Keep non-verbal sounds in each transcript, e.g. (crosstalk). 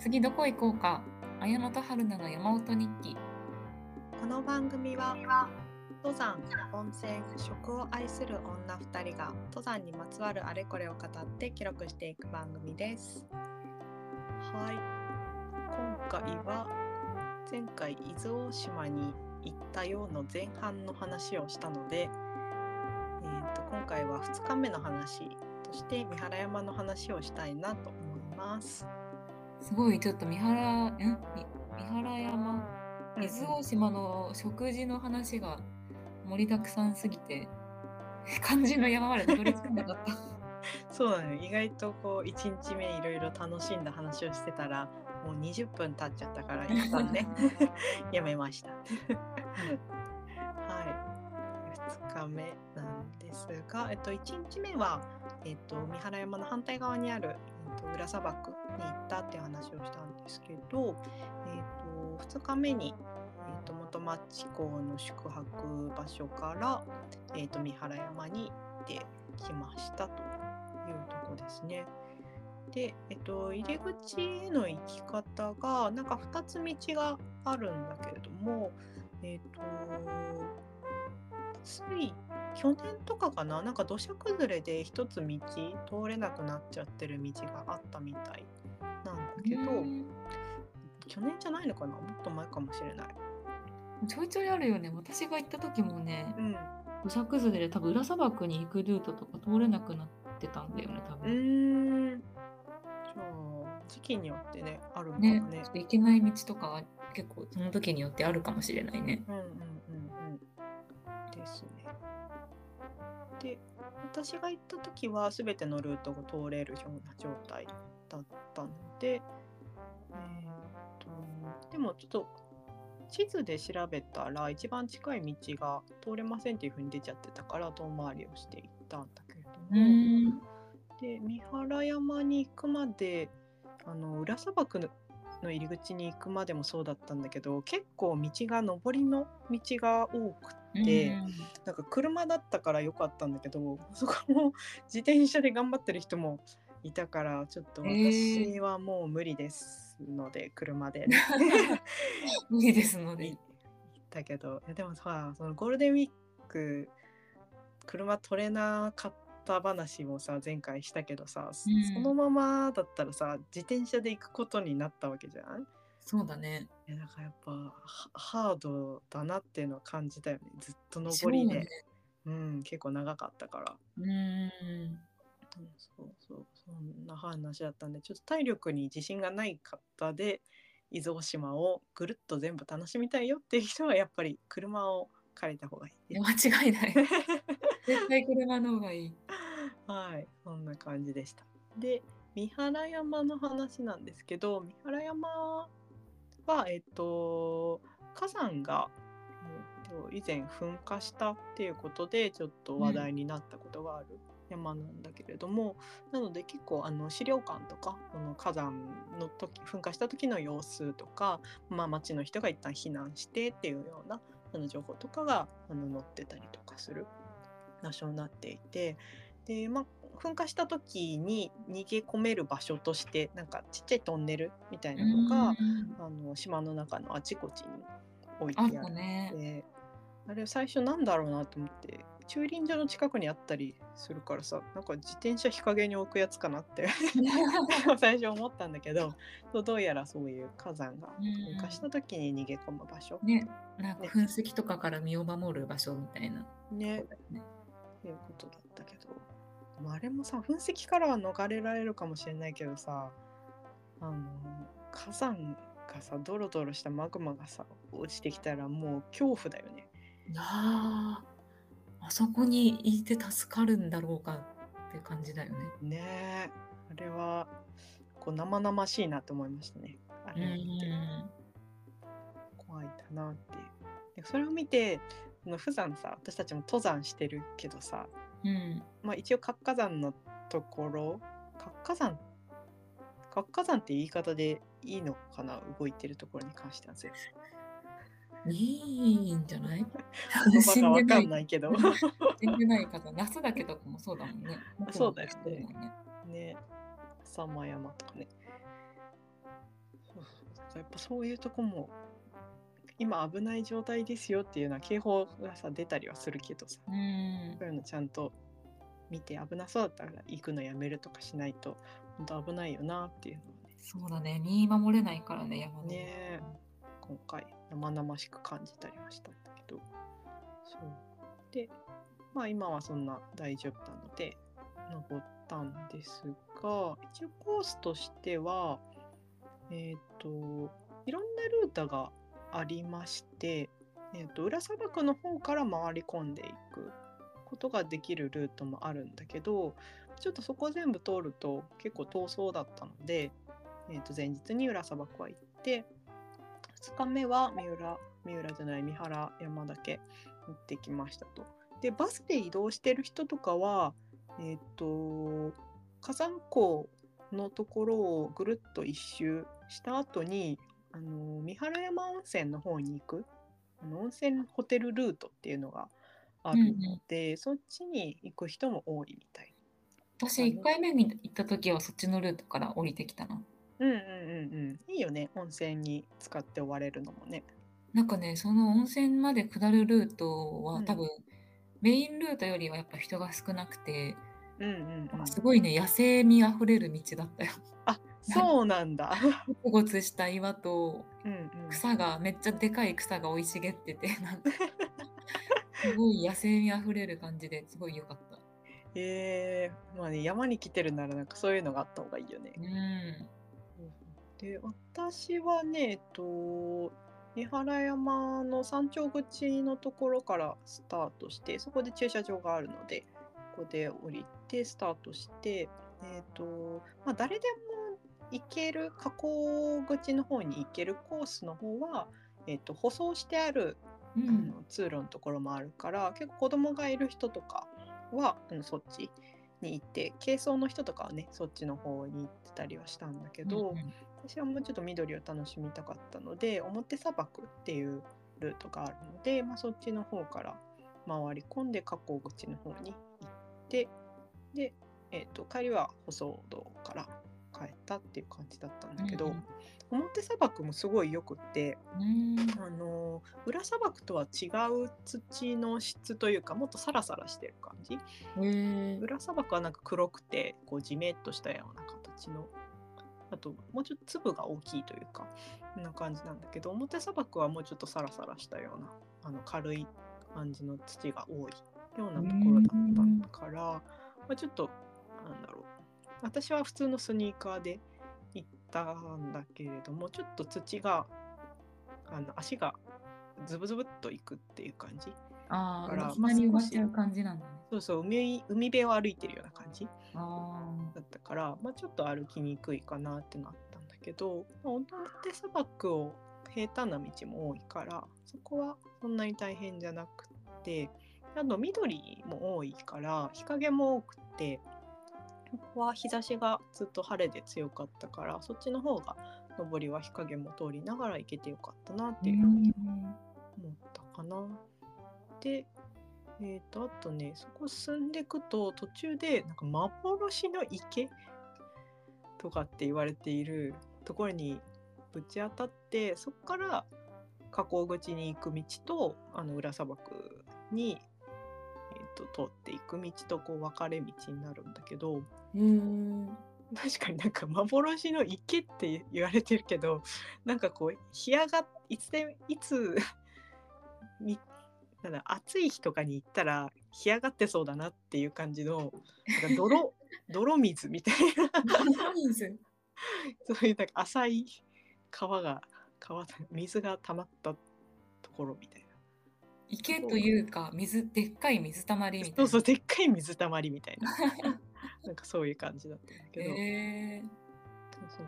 次どこ行こうか？綾野と春菜の山本日記。この番組は登山温泉食を愛する女2人が登山にまつわるあれこれを語って記録していく番組です。はい。今回は前回伊豆大島に行ったようの前半の話をしたので、えー、と今回は2日目の話として三原山の話をしたいなと思います。すごいちょっと三原んみ三原山？伊豆大島の食事の話が盛りだくさんすぎて (laughs) 肝心の山までたどり着かなかった。(laughs) そうなのよ意外とこう1日目いろいろ楽しんだ話をしてたらもう20分経っちゃったから一旦ね。(laughs) やめました。はい。2日目なんですが、えっと、1日目は、えっと、三原山の反対側にある、と、裏砂漠に行ったって話をしたんですけど、えっと、2日目に、えっと、元町港の宿泊場所から、えっと、三原山に行ってきましたというとこですね。で、えっと、入り口への行き方がなんか2つ道があるんだけれども、えっと、つい去年とかかな？なんか土砂崩れで一つ道通れなくなっちゃってる道があったみたいなんだけど、うん去年じゃないのかな？もっと前かもしれない。ちょいちょいあるよね私が行った時もねうん、土砂崩れで多分裏砂漠に行くルートとか通れなくなってたんだよね多う分。ーんじゃあ時期によってねあるのかねもね。行けない道とかが結構その時によってあるかもしれないね。うんうんうんうん。ですね。で私が行った時は全てのルートが通れるような状態だったので、えー、とでもちょっと地図で調べたら一番近い道が通れませんっていう風に出ちゃってたから遠回りをして行ったんだけれども。うんで三原山に行くまであの裏砂漠のの入り口に行くまでもそうだったんだけど結構道が上りの道が多くて、なんか車だったから良かったんだけどそこも自転車で頑張ってる人もいたからちょっと私はもう無理ですので、車で、ね、(laughs) 無理ですので。行ったけどでもさそのゴールデンウィーク車取れなかった話もさ前回したけどさ、そうん。そのままだったらさ自転車で行くことになったわけじゃん？そうだね。いやだからやっぱハハードだなっていうのは感じたよねずっと上りでう、ん、結構長かったから。うん、そうそうそんな話だったんでちょっと体力に自信がない方で伊豆大島をぐるっと全部楽しみたいよっていう人はやっぱり車を借りた方がいいいや間違いない。(laughs) 絶対車の方がいい。はい、そんな感じでした。で、三原山の話なんですけど、三原山は、えっと、火山が、えっと、以前噴火したっていうことで、ちょっと話題になったことがある山なんだけれども、なので結構あの資料館とか、この火山の時、噴火した時の様子とか、まあ、町の人が一旦避難してっていうようなあの情報とかがあの載ってたりとかする場所になっていて、で、まあ、噴火した時に逃げ込める場所としてなんかちっちゃいトンネルみたいなのが、うん。あの島の中のあちこちに置いてあってたね。であれ最初なんだろうなと思って駐輪場の近くにあったりするからさなんか自転車日陰に置くやつかなって (laughs) 最初思ったんだけどどうやらそういう火山が噴火した時に逃げ込む場所、ね、なんかね。噴石とかから身を守る場所みたいな。ね。ねっていうことだあれもさ噴石からは逃れられるかもしれないけどさあの火山がさドロドロしたマグマがさ落ちてきたらもう恐怖だよね。いやーあそこにいて助かるんだろうかって感じだよね。ねえあれはこう生々しいなと思いましたね。あうれてん。怖いんだなって。でそれを見てその普段さ私たちも登山してるけどさうん。まあ、一応活火山のところ活火山活火山って言い方でいいのかな？動いてるところに関しては全部いいんじゃない？言葉がわかんないけど。死んでない方、夏だけとかもそうだもんね。そうだよね。ね。ね。浅間山とかね。そうそう。やっぱそういうとこも今危ない状態ですよっていうのは警報がさ出たりはするけどさ。うん。そういうのちゃんと見て危なそうだったら行くのやめるとかしないと本当危ないよなっていうのをね。そうだね。身守れないからね山ねえ。今回生々しく感じたりはしたんだけど。そう。でまあ今はそんな大丈夫なので登ったんですが一応コースとしてはえっ、といろんなルートがありまして、えー、と裏砂漠の方から回り込んでいくことができるルートもあるんだけどちょっとそこ全部通ると結構遠そうだったので、えー、と前日に裏砂漠は行って2日目は三浦三浦じゃない三原山だけ行ってきましたと。でバスで移動してる人とかはえっ、と火山港のところをぐるっと一周した後にあの三原山温泉の方に行くあの温泉ホテルルートっていうのがあるので、そっちに行く人も多いみたい。私1回目に行った時はそっちのルートから降りてきたなうんうんうんうん。いいよね温泉に使って終われるのもね。なんかねその温泉まで下るルートうんは多分、メインルートよりはやっぱ人が少なくて、うんうんうん。すごいね野生味あふれる道だったよあそうなんだ。ゴツゴツした岩と。草がめっちゃでかい草が生い茂っててなんかすごい野生味あふれる感じですごい良かったえー、まあね山に来てるならなんかそういうのがあった方がいいよね。うんで私はねえっと三原山の山頂口のところからスタートしてそこで駐車場があるのでここで降りてスタートしてえっとまあ誰でも行ける河口口の方に行けるコースの方は、えっと舗装してあるあうん。の通路のところもあるから結構子供がいる人とかは、うん、そっちに行って軽装の人とかはねそっちの方に行ってたりはしたんだけど、うん私はもうちょっと緑を楽しみたかったので表砂漠っていうルートがあるので、まあ、そっちの方から回り込んで河口口の方に行ってで、えー、と帰りは舗装道から帰ったっていう感じだったんだけど、うん表砂漠もすごいよくって。うん。あの裏砂漠とは違う土の質というかもっとサラサラしてる感じ。へえ。裏砂漠はなんか黒くてこうジメッとしたような形のあともうちょっと粒が大きいというかそんな感じなんだけど表砂漠はもうちょっとサラサラしたようなあの軽い感じの土が多いようなところだったから、まあ、ちょっと私は普通のスニーカーで行ったんだけれどもちょっと土があの足がズブズブっといくっていう感じ。ああだからいきなり埋まっちゃう感じなんだね。そうそう海海辺を歩いてるような感じあだったから、まあ、ちょっと歩きにくいかなってなったんだけど、まあ、表砂漠を平坦な道も多いからそこはそんなに大変じゃなくてあと緑も多いから日陰も多くては日差しがずっと晴れで強かったからそっちの方が上りは日陰も通りながら行けてよかったなっあていうふうに思ったかな。で、えっ、と、あとね、そこ進んでいくと、途中で、なんか幻の池？とかって言われているところにぶち当たって、そこから河口口に行く道と、あの裏砂漠に、えー、と通っていく道とこう分かれ道になるんだけど、へえ確かになんか幻の池って言われてるけど (laughs) なんかこう干上がっいつでいつみなんだ暑い日とかに行ったら干上がってそうだなっていう感じのなんか泥 (laughs) 泥水みたいな。水。そういうなんか浅い川が川水が溜まったところみたいな池というか水でっかい水たまりみたいな。そうそうでっかい水たまりみたいな。(laughs) なんかそういう感じだったんだけど。へえそ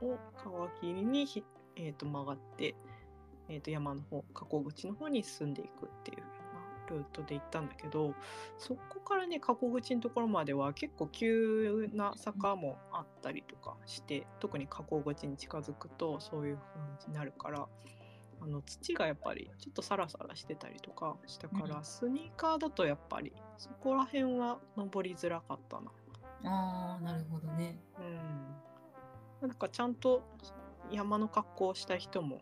こを皮切りにひ、えー、と曲がって、えー、と山の方河口口の方に進んでいくっていうようなルートで行ったんだけどそこからね河口口のところまでは結構急な坂もあったりとかして特に河口口に近づくとそういう風になるからあの土がやっぱりちょっとサラサラしてたりとかしたから、うん。スニーカーだとやっぱりそこら辺は登りづらかったな。ああなるほどね。うん、なんかちゃんと山の格好をした人も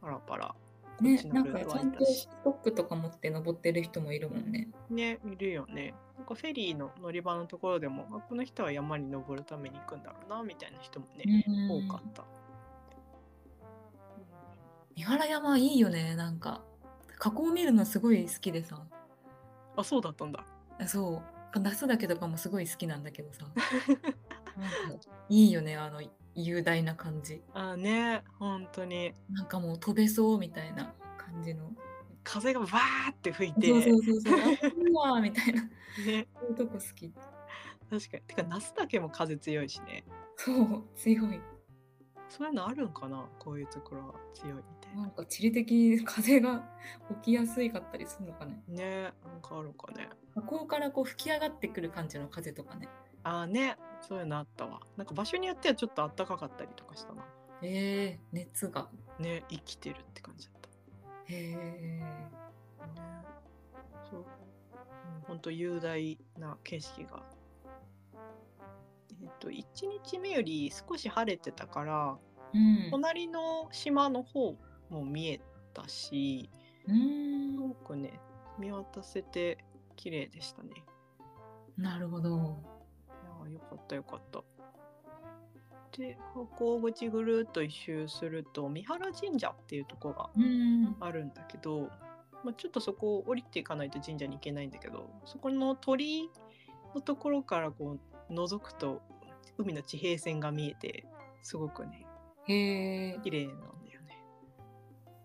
パラパラねこっち、のルートなんかちゃんとストックとか持って登ってる人もいるもんね。ねいるよね。なんかフェリーの乗り場のところでもあこの人は山に登るために行くんだろうなみたいな人もね、うん。多かった、三原山いいよね、なんか。河口を見るのすごい好きでさ。あそうだったんだそう。夏だけとかもすごい好きなんだけどさ。(laughs) いいよね、あの雄大な感じ。あね本当になんかもう飛べそうみたいな感じの。風がわーって吹いてそうそうそうそう。わみたいな。(laughs) ねそういうとこ好き。確かにてか那須岳も風強いしねそう、強い。そういうのあるんかな？こういうところは強いみたいななんか地理的に風が (laughs) 起きやすいかったりするのかね。ねなんかあるんかね河口からこう吹き上がってくる感じの風とかね。あーねそういうのあったわなんか場所によってはちょっと暖かかったりとかしたなえー、熱が。ね生きてるって感じだったへえ。ねそう、うん、本当雄大な景色が。と、1日目より少し晴れてたから、うん。隣の島の方も見えたし、うーんすごくね、見渡せて綺麗でしたね。なるほど。いやーよかったよかった。で、河口口ぐるっと一周すると、三原神社っていうとこがうん。あるんだけど、まあ、ちょっとそこを降りていかないと神社に行けないんだけどそこの鳥居のところからこう覗くと海の地平線が見えてすごくねへえ。綺麗なんだよね。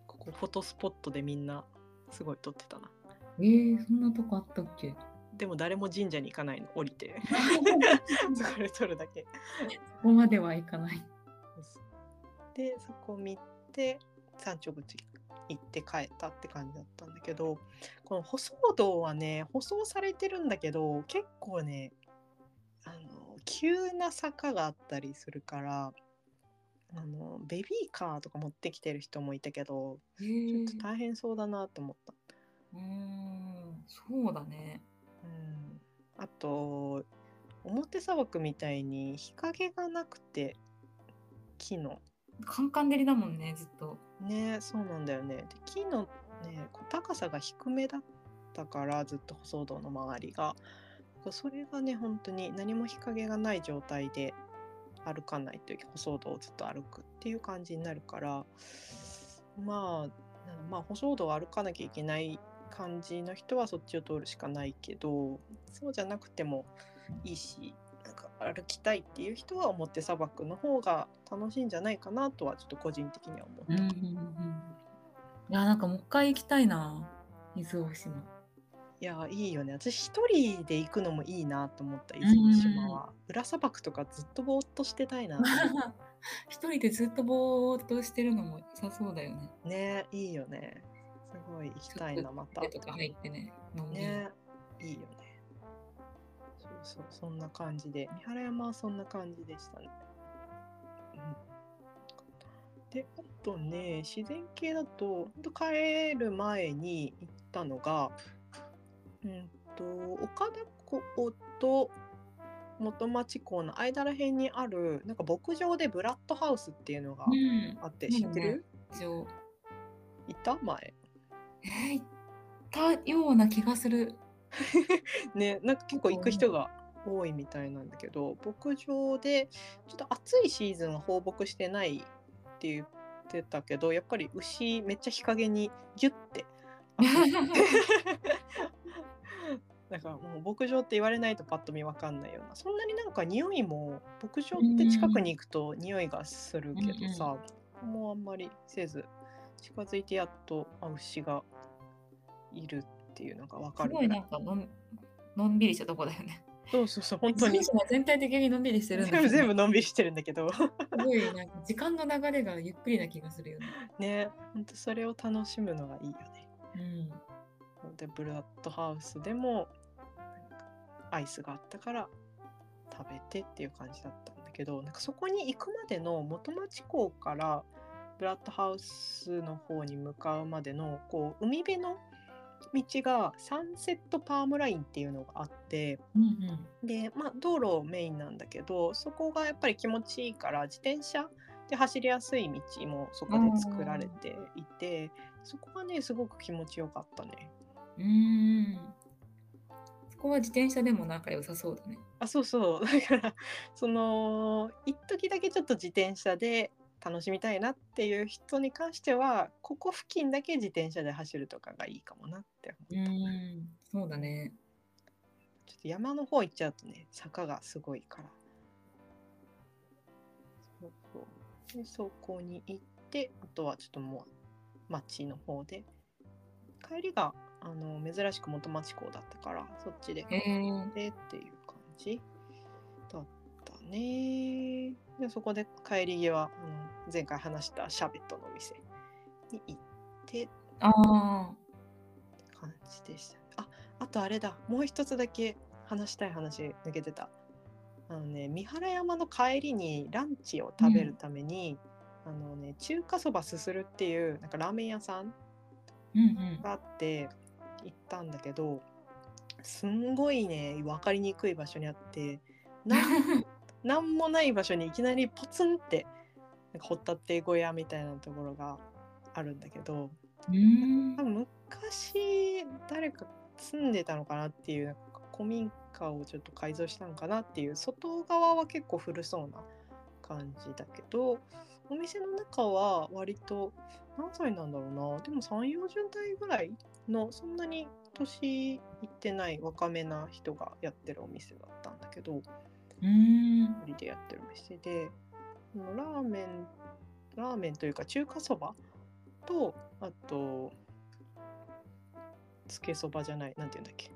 ここフォトスポットでみんなすごい撮ってたな。えー、そんなとこあったっけ？でも誰も神社に行かないの降りて。(laughs) そこで撮るだけ。そこまではいかない。でそこ見て山頂口行って帰ったって感じだったんだけどこの舗装道はね舗装されてるんだけど結構ねあの急な坂があったりするからあのベビーカーとか持ってきてる人もいたけどへちょえっと大変そうだなと思った。うーん、そうだね。うん、あと表砂漠みたいに日陰がなくて木のカンカン照りだもんね、ずっと。ねそうなんだよねで木のね高さが低めだったからずっと舗装道の周りがそれがね本当に何も日陰がない状態で歩かないという舗装道をずっと歩くっていう感じになるからまあまあ舗装道を歩かなきゃいけない感じの人はそっちを通るしかないけどそうじゃなくてもいいしなんか歩きたいっていう人は表砂漠の方が楽しいんじゃないかなとはちょっと個人的には思った。うんうんうん。いや、なんかもう一回行きたいな、伊豆大島。いやいいよね。私一人で行くのもいいなと思った伊豆大島は。裏砂漠とかずっとぼーっとしてたいな (laughs) 一人でずっとぼーっとしてるのも良さそうだよね。たねいいよね。すごい行きたいなまた。手とか入ってね。いいよね。そうそうそんな感じで。三原山はそんな感じでしたね、うん、であとね自然系だと帰る前に行ったのがうんと岡田港と元町港の間らへんにあるなんか牧場でブラッドハウスっていうのがうん。あってうん。知ってる、一応いた？前。えー、行ったような気がする。(laughs) ねなんか結構行く人が多いみたいなんだけど牧場でちょっと暑いシーズンは放牧してないって言ってたけどやっぱり牛めっちゃ日陰にギュッて (laughs) だからもう牧場って言われないとパッと見わかんないようなそんなになんか匂いも牧場って近くに行くと匂いがするけどさ、もうあんまりせず近づいてやっとあ牛がいるっていうのがわかすごいないんかのんのんびりしたとこだよね。そうそうそう本当に全体的にのんびりしてるんだけど全部のんびりしてるんだけどすごいなんか時間の流れがゆっくりな気がするよね。ね本当それを楽しむのがいいよね。うん。でブラッドハウスでもアイスがあったから食べてっていう感じだったんだけどなんかそこに行くまでの元町港からブラッドハウスの方に向かうまでのこう海辺の道がサンセットパームラインっていうのがあってうんうん。でまあ道路メインなんだけどそこがやっぱり気持ちいいから自転車で走りやすい道もそこで作られていてそこがねすごく気持ちよかったね。うーん。そこは自転車でも仲良さそうだね。あそうそう (laughs) だからその一時だけちょっと自転車で楽しみたいなっていう人に関してはここ付近だけ自転車で走るとかがいいかもなってう思った。ーん。そうだね。ちょっと山の方行っちゃうとね坂がすごいから。そうそうでそこに行ってあとはちょっともう町の方で帰りがあの珍しく元町港だったからそっちでへえ。でっていう感じだったね。でそこで帰り際あの前回話したシャーベットのお店に行ってってああ。感じでした。ああとあれだもう一つだけ話したい話抜けてた。あのね三原山の帰りにランチを食べるために、あのね中華そばすするっていうなんかラーメン屋さんうんうん。があって行ったんだけどすんごいね分かりにくい場所にあってなん (laughs) なんもない場所にいきなりポツンってなんかホタテ小屋みたいなところがあるんだけど昔誰か住んでたのかなっていうなんか古民家をちょっと改造したのかなっていう外側は結構古そうな感じだけどお店の中は割と何歳なんだろうな。でも3 4 0代ぐらいのそんなに年いってない若めな人がやってるお店だったんだけどうーん。一人でやってるお店でラーメンラーメンというか中華そばとあとつけそばじゃないなんて言うんだっけ？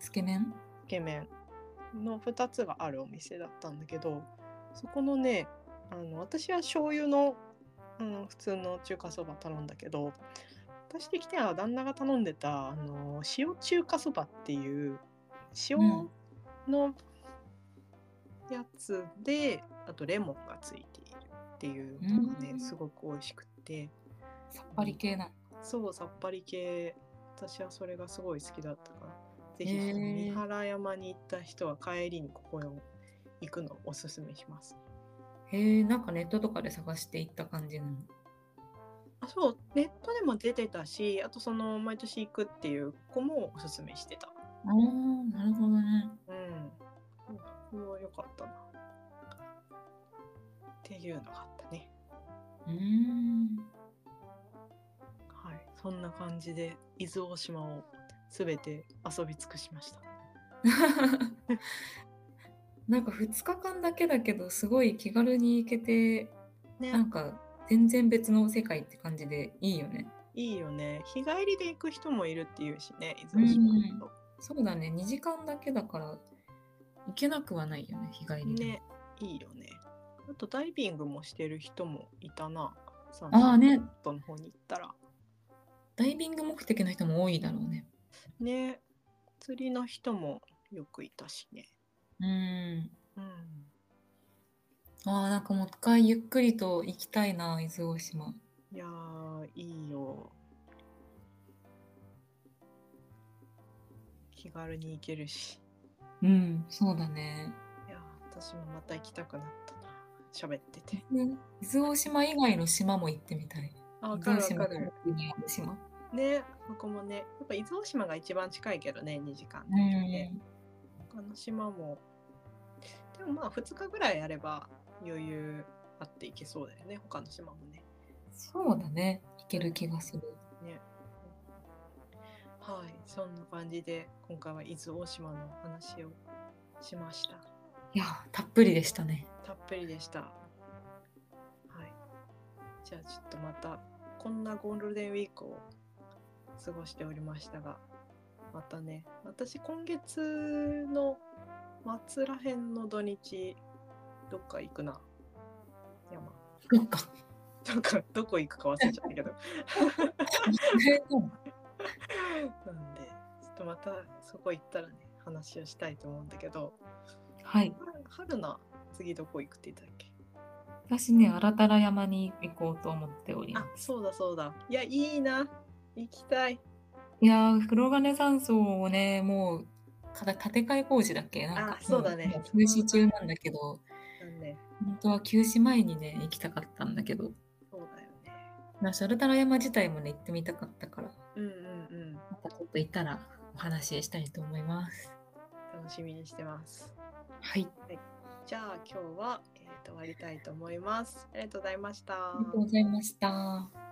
つけ麺？つけ麺の2つがあるお店だったんだけどそこのねあの私は醤油のあの普通の中華そば頼んだけど私的には旦那が頼んでたあの塩中華そばっていう塩うんのやつで、あとレモンがついているっていうのがね、うん。すごく美味しくって。さっぱり系な。そうさっぱり系。私はそれがすごい好きだったから。ぜひへー。三原山に行った人は帰りにここを行くのをおすすめしますへえ、なんかネットとかで探していった感じなの？あそうネットでも出てたしあとその毎年行くっていう子もおすすめしてたああ、なるほどね。うんそれは良かったなっていうのがあったねうーん。はいそんな感じで伊豆大島をすべて遊び尽くしました (laughs) なんか2日間だけだけど、すごい気軽に行けて、ね。なんか全然別の世界って感じでいいよね。いいよね。日帰りで行く人もいるっていうしね伊豆大島だと。そうだね、2時間だけだから行けなくはないよね、日帰りで。ねいいよね。あとダイビングもしてる人もいたな。サンああねの方に行ったら。ダイビング目的の人も多いだろうね。ね。釣りの人もよくいたしねうーん。うんああ、なんかもう一回ゆっくりと行きたいな、伊豆大島。いやーいいよ気軽に行けるしうん、そうだね。いやー私もまた行きたくなったな喋っててね伊豆大島以外の島も行ってみたい。伊あわかるわかる島。ねここもねやっぱ伊豆大島が一番近いけどね2時間うでねん。他の島もでもまあ2日ぐらいあれば余裕あっていけそうだよね他の島もね。そうだね。行ける気がする。ね。はい。そんな感じで今回は伊豆大島の話をしました。いや、たっぷりでしたね。たっぷりでした。はい。じゃあちょっとまたこんなゴールデンウィークを過ごしておりましたがまたね。私今月の末らへんの土日どっか行くな。山。そっか。どっかどこ行くか忘れちゃったけど。(laughs) なんでちょっとまたそこ行ったらね話をしたいと思うんだけど。はい。春春菜次どこ行くって言ったっけ？私ね、新たら山に行こうと思っておりまあす。そうだそうだ。いやいいな。行きたい。いやー、黒金山荘をね、もう、建て替え工事だっけ？なんかあそうだね休止中なんだけど、なんでもう当は休止前にね、行きたかったんだけど、そうだよね。なシャルタラ山自体もね、行ってみたかったから、うんうんうん。またちょっと行ったらお話ししたいと思います。楽しみにしてます。はい。じゃあ今日は、えーと終わりたいと思います。ありがとうございました。ありがとうございました。